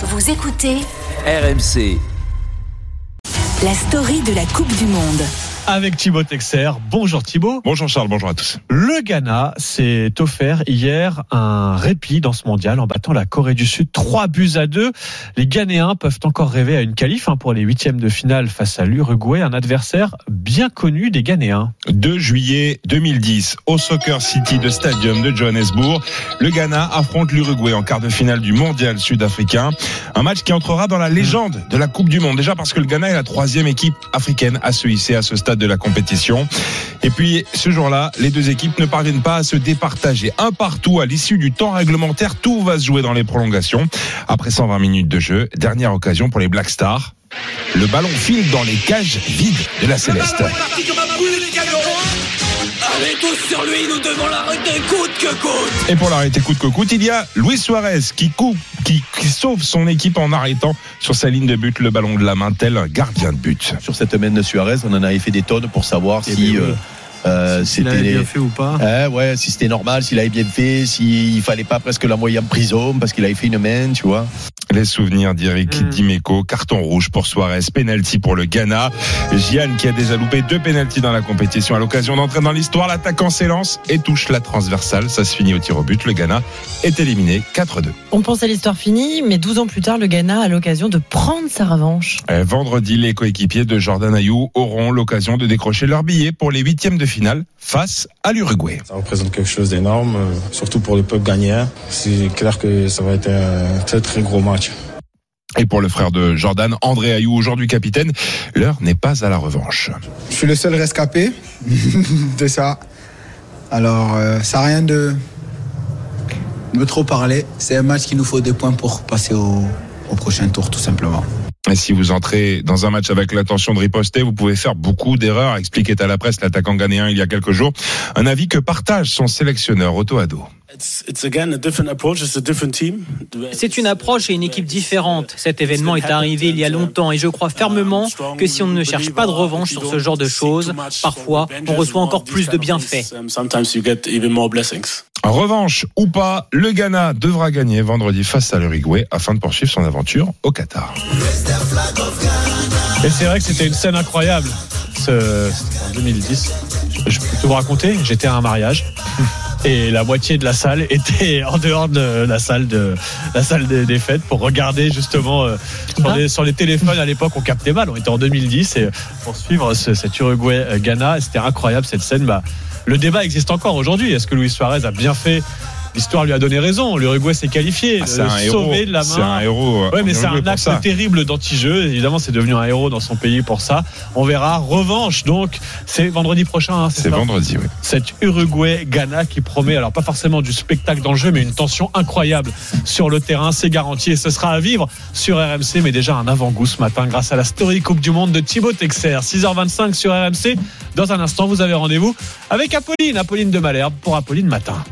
Vous écoutez RMC. la story de la Coupe du Monde. Avec Thibaut Texer. Bonjour Thibaut. Bonjour Charles, bonjour à tous. Le Ghana s'est offert hier un répit dans ce mondial en battant la Corée du Sud 3 buts à 2. Les Ghanéens peuvent encore rêver à une qualif hein, pour les huitièmes de finale face à l'Uruguay, un adversaire bien connu des Ghanéens. 2 juillet 2010, au Soccer City de Stadium de Johannesburg, le Ghana affronte l'Uruguay en quart de finale du mondial sud-africain. Un match qui entrera dans la légende de la Coupe du Monde. Déjà parce que le Ghana est la troisième équipe africaine à se hisser à ce stade de la compétition. Et puis, ce jour-là, les deux équipes ne parviennent pas à se départager. Un partout à l'issue du temps réglementaire, tout va se jouer dans les prolongations. Après 120 minutes de jeu, dernière occasion pour les Black Stars. Le ballon file dans les cages vides de la Céleste. Allez tous sur lui, nous devons l'arrêter coûte que coûte Et pour l'arrêter coûte que coûte, il y a Luis Suarez qui coupe, qui, qui sauve son équipe en arrêtant sur sa ligne de but le ballon de la main, tel un gardien de but. sur cette main de Suarez, on en avait fait des tonnes pour savoir Eh si ben euh, euh, S'il avait c'était bien fait ou pas Eh ouais, si c'était normal, s'il avait bien fait, s'il fallait pas presque l'envoyer en prison parce qu'il avait fait une main, tu vois. Les souvenirs d'Eric Mm. Dimeco, carton rouge pour Suarez, penalty pour le Ghana. Gian qui a déjà loupé deux penalties dans la compétition à l'occasion d'entrer dans l'histoire. L'attaquant s'élance et touche la transversale. Ça se finit au tir au but. Le Ghana est éliminé 4-2. On pense à l'histoire finie, mais 12 ans plus tard, le Ghana a l'occasion de prendre sa revanche. Vendredi, les coéquipiers de Jordan Ayou auront l'occasion de décrocher leur billet pour les huitièmes de finale face à l'Uruguay. Ça représente quelque chose d'énorme, euh, surtout pour le peuple ghanéen. C'est clair que ça va être un très très gros match. Et pour le frère de Jordan, André Ayou, aujourd'hui capitaine, l'heure n'est pas à la revanche. Je suis le seul rescapé de ça. Alors, euh, ça n'a rien de me trop parler. C'est un match qu'il nous faut des points pour passer au, au prochain tour, tout simplement. Et si vous entrez dans un match avec l'intention de riposter, vous pouvez faire beaucoup d'erreurs, expliquait à la presse l'attaquant ghanéen il y a quelques jours. Un avis que partage son sélectionneur Otto Addo. C'est une approche et une équipe différente. Cet événement est arrivé il y a longtemps et je crois fermement que si on ne cherche pas de revanche sur ce genre de choses, parfois on reçoit encore plus de bienfaits. En revanche ou pas, le Ghana devra gagner vendredi face à l'Uruguay afin de poursuivre son aventure au Qatar. Et c'est vrai que c'était une scène incroyable. Ce- en 2010. Je, je peux tout vous raconter. J'étais à un mariage. Et la moitié de la salle était en dehors de la salle de la salle des, des fêtes pour regarder justement euh, sur, les, sur les téléphones. À l'époque on captait mal on était en 2010 et pour suivre ce- cet Uruguay euh, Ghana c'était incroyable cette scène. Bah, le débat existe encore aujourd'hui. Est-ce que Luis Suarez a bien fait l'histoire lui a donné raison l'Uruguay s'est qualifié Ah, c'est un héros. de la C'est un héros. euh, Ouais, mais c'est un acte ça. terrible d'anti-jeu. Évidemment, c'est devenu un héros dans son pays pour ça. On verra. Revanche, donc, c'est vendredi prochain. hein, C'est vendredi, oui. Cet Uruguay-Ghana qui promet, alors pas forcément du spectacle dans le jeu, mais une tension incroyable sur le terrain. C'est garanti et ce sera à vivre sur RMC, mais déjà un avant-goût ce matin grâce à la story Coupe du Monde de Thibaut Texer. 6h25 sur RMC. Dans un instant, vous avez rendez-vous avec Apolline, Apolline de Malherbe pour Apolline Matin.